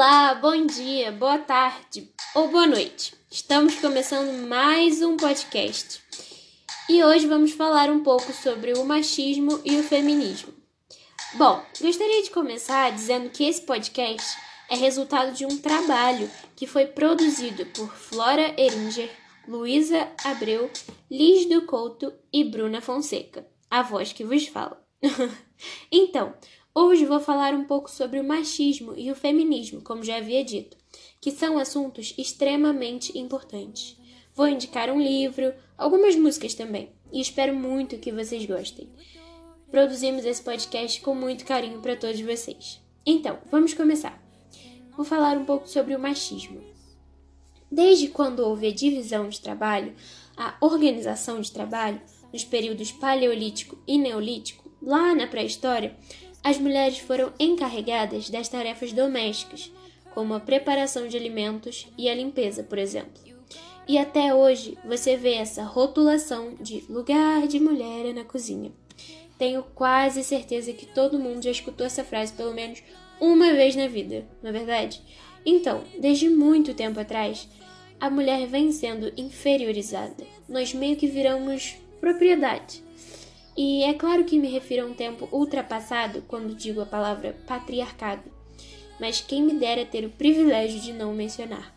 Olá, bom dia, boa tarde ou boa noite. Estamos começando mais um podcast e hoje vamos falar um pouco sobre o machismo e o feminismo. Bom, gostaria de começar dizendo que esse podcast é resultado de um trabalho que foi produzido por Flora Eringer, Luísa Abreu, Liz do Couto e Bruna Fonseca, a voz que vos fala. então, Hoje vou falar um pouco sobre o machismo e o feminismo, como já havia dito, que são assuntos extremamente importantes. Vou indicar um livro, algumas músicas também, e espero muito que vocês gostem. Produzimos esse podcast com muito carinho para todos vocês. Então, vamos começar. Vou falar um pouco sobre o machismo. Desde quando houve a divisão de trabalho, a organização de trabalho, nos períodos paleolítico e neolítico, lá na pré-história, as mulheres foram encarregadas das tarefas domésticas, como a preparação de alimentos e a limpeza, por exemplo. E até hoje você vê essa rotulação de lugar de mulher na cozinha. Tenho quase certeza que todo mundo já escutou essa frase pelo menos uma vez na vida, não é verdade? Então, desde muito tempo atrás, a mulher vem sendo inferiorizada. Nós meio que viramos propriedade. E é claro que me refiro a um tempo ultrapassado quando digo a palavra patriarcado, mas quem me dera ter o privilégio de não mencionar.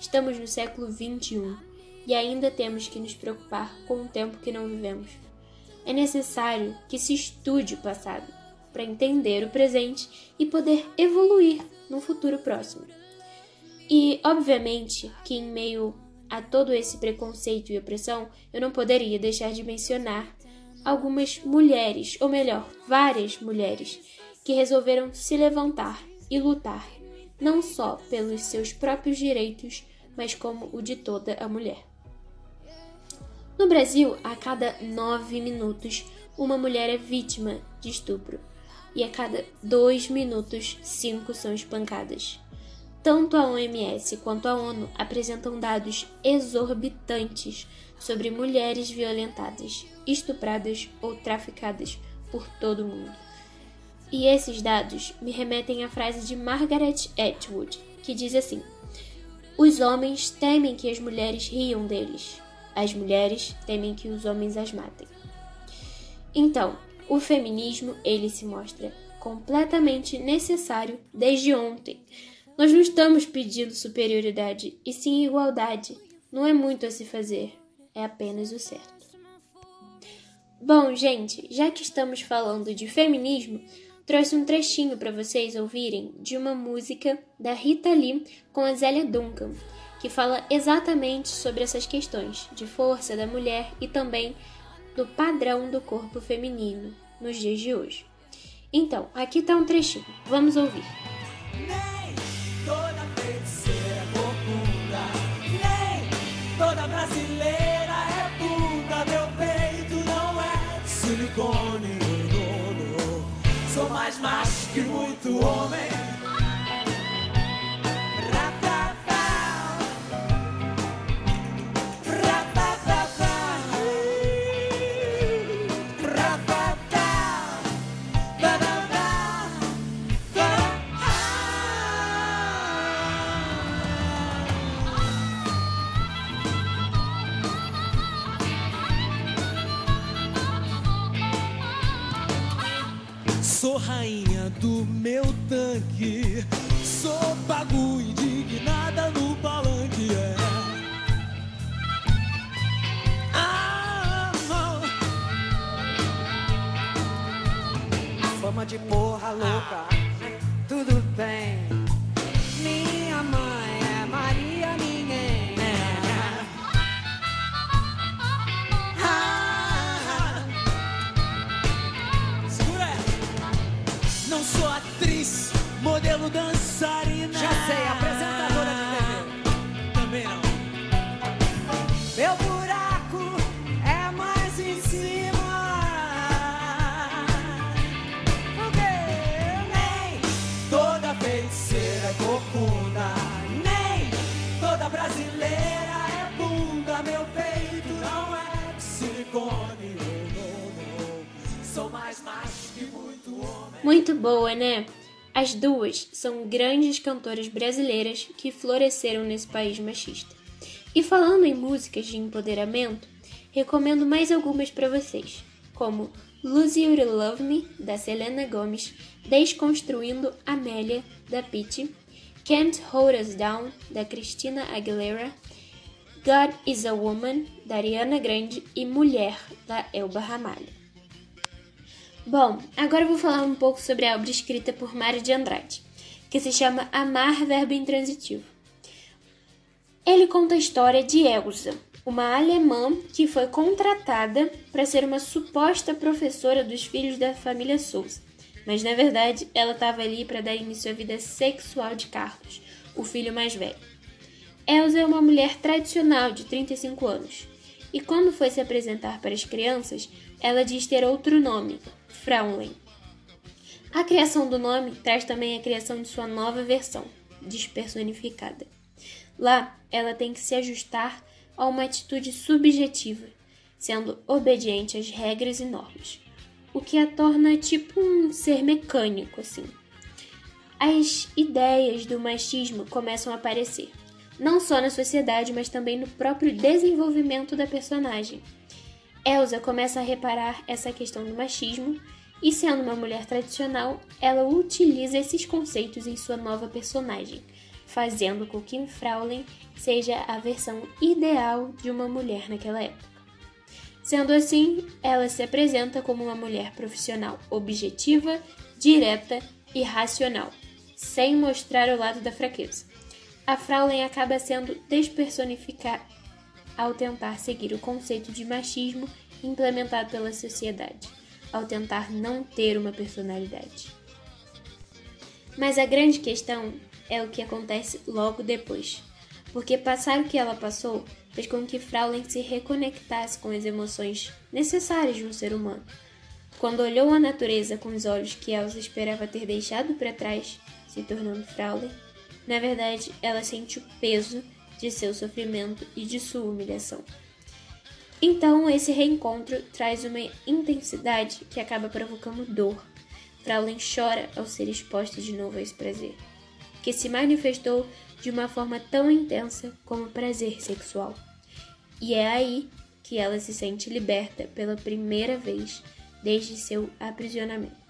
Estamos no século XXI e ainda temos que nos preocupar com o tempo que não vivemos. É necessário que se estude o passado para entender o presente e poder evoluir no futuro próximo. E, obviamente, que em meio a todo esse preconceito e opressão, eu não poderia deixar de mencionar algumas mulheres, ou melhor, várias mulheres, que resolveram se levantar e lutar, não só pelos seus próprios direitos, mas como o de toda a mulher. No Brasil, a cada nove minutos, uma mulher é vítima de estupro, e a cada dois minutos, cinco são espancadas. Tanto a OMS quanto a ONU apresentam dados exorbitantes sobre mulheres violentadas, estupradas ou traficadas por todo o mundo. E esses dados me remetem à frase de Margaret Atwood, que diz assim: Os homens temem que as mulheres riam deles, as mulheres temem que os homens as matem. Então, o feminismo ele se mostra completamente necessário desde ontem nós não estamos pedindo superioridade, e sim igualdade. Não é muito a se fazer, é apenas o certo. Bom, gente, já que estamos falando de feminismo, trouxe um trechinho para vocês ouvirem de uma música da Rita Lee com a Zélia Duncan, que fala exatamente sobre essas questões de força da mulher e também do padrão do corpo feminino nos dias de hoje. Então, aqui está um trechinho. Vamos ouvir. Mais que muito homem. Rainha do meu tanque. Sou pago indignada no palanque. É. Ah, Fama de porra louca. Tudo bem. Muito boa, né? As duas são grandes cantoras brasileiras que floresceram nesse país machista. E falando em músicas de empoderamento, recomendo mais algumas para vocês, como Lose You Love Me, da Selena Gomez, Desconstruindo Amélia, da Pitty, Can't Hold Us Down, da Christina Aguilera, God is a Woman, da Ariana Grande e Mulher, da Elba Ramalho. Bom, agora vou falar um pouco sobre a obra escrita por Mário de Andrade, que se chama Amar Verbo Intransitivo. Ele conta a história de Elsa, uma alemã que foi contratada para ser uma suposta professora dos filhos da família Souza. Mas na verdade, ela estava ali para dar início à vida sexual de Carlos, o filho mais velho. Elsa é uma mulher tradicional de 35 anos, e quando foi se apresentar para as crianças, ela diz ter outro nome, Fraulein. A criação do nome traz também a criação de sua nova versão, despersonificada. Lá, ela tem que se ajustar a uma atitude subjetiva, sendo obediente às regras e normas, o que a torna tipo um ser mecânico, assim. As ideias do machismo começam a aparecer, não só na sociedade, mas também no próprio desenvolvimento da personagem. Elsa começa a reparar essa questão do machismo e, sendo uma mulher tradicional, ela utiliza esses conceitos em sua nova personagem, fazendo com que Fraulein seja a versão ideal de uma mulher naquela época. Sendo assim, ela se apresenta como uma mulher profissional objetiva, direta e racional, sem mostrar o lado da fraqueza. A Fraulein acaba sendo despersonificada ao tentar seguir o conceito de machismo implementado pela sociedade, ao tentar não ter uma personalidade. Mas a grande questão é o que acontece logo depois, porque passar o que ela passou fez com que Fraulein se reconectasse com as emoções necessárias de um ser humano. Quando olhou a natureza com os olhos que Elsa esperava ter deixado para trás, se tornando Fraulein, na verdade ela sente o peso de seu sofrimento e de sua humilhação. Então, esse reencontro traz uma intensidade que acaba provocando dor. Fraulein chora ao ser exposta de novo a esse prazer, que se manifestou de uma forma tão intensa como prazer sexual. E é aí que ela se sente liberta pela primeira vez desde seu aprisionamento.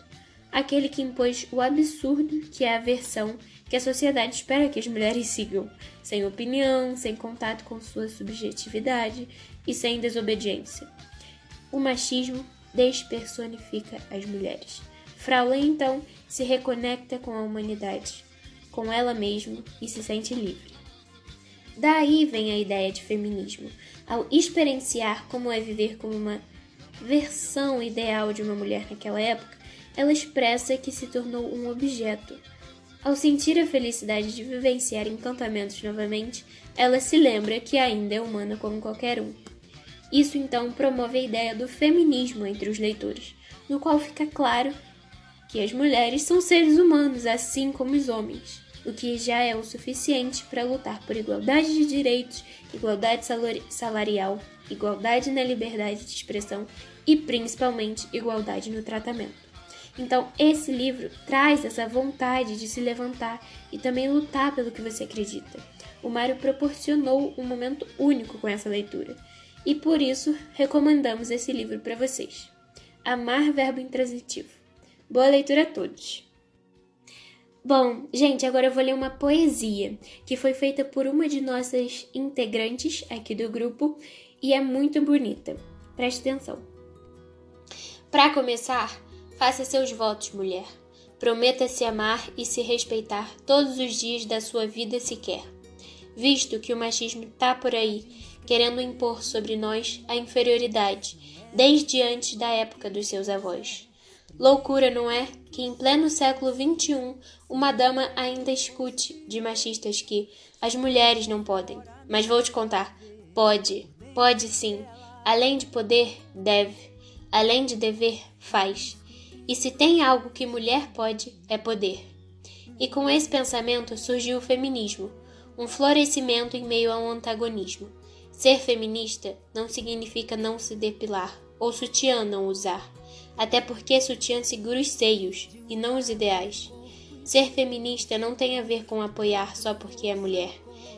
Aquele que impôs o absurdo que é a versão que a sociedade espera que as mulheres sigam, sem opinião, sem contato com sua subjetividade e sem desobediência. O machismo despersonifica as mulheres. Fraulein, então, se reconecta com a humanidade, com ela mesma e se sente livre. Daí vem a ideia de feminismo, ao experienciar como é viver como uma versão ideal de uma mulher naquela época, ela expressa que se tornou um objeto, ao sentir a felicidade de vivenciar encantamentos novamente, ela se lembra que ainda é humana como qualquer um. Isso então promove a ideia do feminismo entre os leitores, no qual fica claro que as mulheres são seres humanos assim como os homens, o que já é o suficiente para lutar por igualdade de direitos, igualdade salarial, igualdade na liberdade de expressão e principalmente igualdade no tratamento. Então, esse livro traz essa vontade de se levantar e também lutar pelo que você acredita. O Mário proporcionou um momento único com essa leitura e por isso recomendamos esse livro para vocês. Amar Verbo Intransitivo. Boa leitura a todos! Bom, gente, agora eu vou ler uma poesia que foi feita por uma de nossas integrantes aqui do grupo e é muito bonita. Preste atenção. Para começar, Faça seus votos, mulher. Prometa se amar e se respeitar todos os dias da sua vida se quer. Visto que o machismo tá por aí, querendo impor sobre nós a inferioridade, desde antes da época dos seus avós. Loucura, não é? Que em pleno século XXI uma dama ainda escute de machistas que as mulheres não podem. Mas vou te contar: pode, pode sim. Além de poder, deve. Além de dever, faz. E se tem algo que mulher pode, é poder. E com esse pensamento surgiu o feminismo, um florescimento em meio a um antagonismo. Ser feminista não significa não se depilar ou sutiã não usar, até porque sutiã segura os seios e não os ideais. Ser feminista não tem a ver com apoiar só porque é mulher.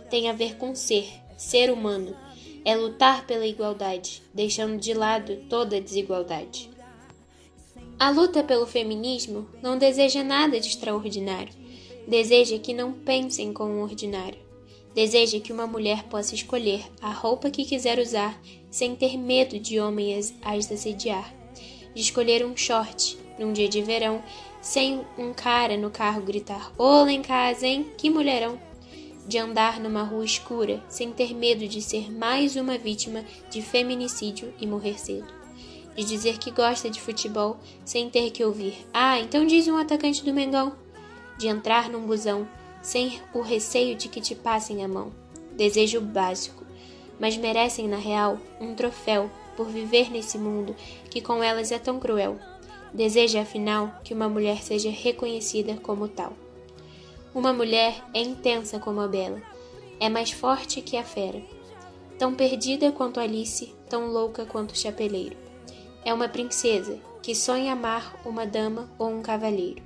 Tem a ver com ser, ser humano. É lutar pela igualdade, deixando de lado toda desigualdade. A luta pelo feminismo não deseja nada de extraordinário. Deseja que não pensem como um ordinário. Deseja que uma mulher possa escolher a roupa que quiser usar sem ter medo de homens as assediar. De escolher um short num dia de verão sem um cara no carro gritar: Olá em casa, hein? Que mulherão! De andar numa rua escura sem ter medo de ser mais uma vítima de feminicídio e morrer cedo. De dizer que gosta de futebol sem ter que ouvir: Ah, então diz um atacante do Mengão. De entrar num busão sem o receio de que te passem a mão. Desejo básico, mas merecem na real um troféu por viver nesse mundo que com elas é tão cruel. Deseja, afinal, que uma mulher seja reconhecida como tal. Uma mulher é intensa como a bela, é mais forte que a fera, tão perdida quanto Alice, tão louca quanto o chapeleiro. É uma princesa que sonha amar uma dama ou um cavaleiro.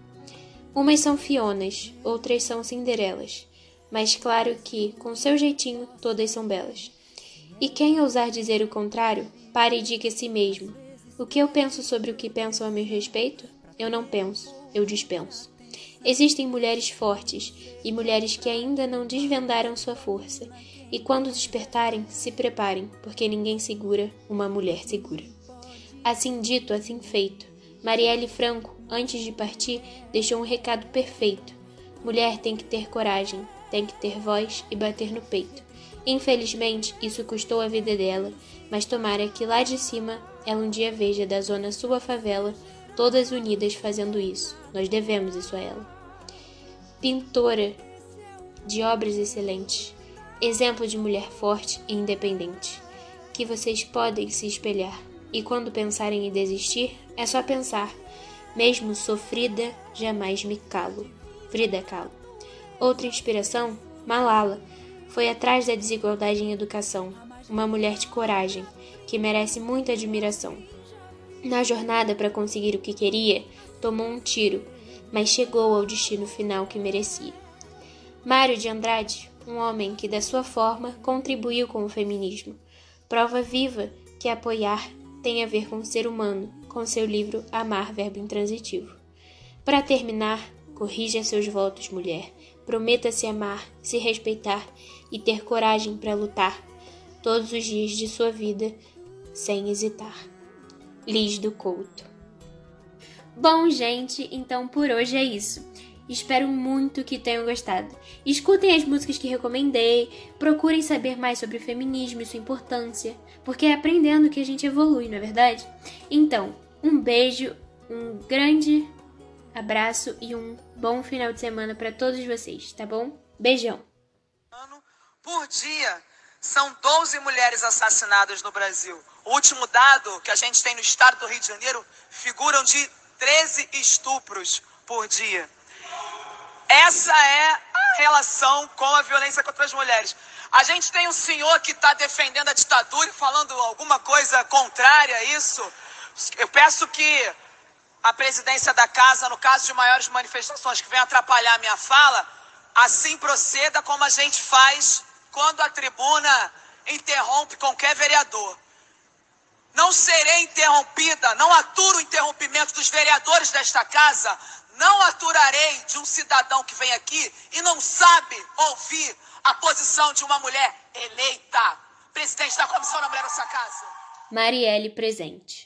Umas são Fionas, outras são Cinderelas, mas claro que, com seu jeitinho, todas são belas. E quem ousar dizer o contrário, pare e diga a si mesmo: o que eu penso sobre o que pensam a meu respeito? Eu não penso, eu dispenso. Existem mulheres fortes e mulheres que ainda não desvendaram sua força, e quando despertarem, se preparem, porque ninguém segura uma mulher segura. Assim dito, assim feito, Marielle Franco, antes de partir, deixou um recado perfeito. Mulher tem que ter coragem, tem que ter voz e bater no peito. Infelizmente, isso custou a vida dela, mas tomara que lá de cima ela um dia veja da zona sua favela, todas unidas fazendo isso. Nós devemos isso a ela. Pintora de obras excelentes, exemplo de mulher forte e independente, que vocês podem se espelhar. E quando pensarem em desistir, é só pensar. Mesmo sofrida, jamais me calo. Frida Kahlo. Outra inspiração, Malala, foi atrás da desigualdade em educação, uma mulher de coragem, que merece muita admiração. Na jornada para conseguir o que queria, tomou um tiro, mas chegou ao destino final que merecia. Mário de Andrade, um homem que, da sua forma, contribuiu com o feminismo, prova viva que apoiar tem a ver com o ser humano, com seu livro Amar, Verbo Intransitivo. Para terminar, corrija seus votos, mulher. Prometa se amar, se respeitar e ter coragem para lutar todos os dias de sua vida sem hesitar. Liz do Couto. Bom, gente, então por hoje é isso. Espero muito que tenham gostado. Escutem as músicas que recomendei, procurem saber mais sobre o feminismo e sua importância, porque é aprendendo que a gente evolui, não é verdade? Então, um beijo, um grande abraço e um bom final de semana para todos vocês, tá bom? Beijão. Por dia, são 12 mulheres assassinadas no Brasil. O último dado que a gente tem no estado do Rio de Janeiro figuram de 13 estupros por dia. Essa é a relação com a violência contra as mulheres. A gente tem um senhor que está defendendo a ditadura e falando alguma coisa contrária a isso. Eu peço que a presidência da casa, no caso de maiores manifestações que venham atrapalhar a minha fala, assim proceda como a gente faz quando a tribuna interrompe qualquer vereador. Não serei interrompida, não aturo o interrompimento dos vereadores desta casa, não aturarei de um cidadão que vem aqui e não sabe ouvir a posição de uma mulher eleita, presidente da Comissão da Mulher dessa casa. Marielle presente.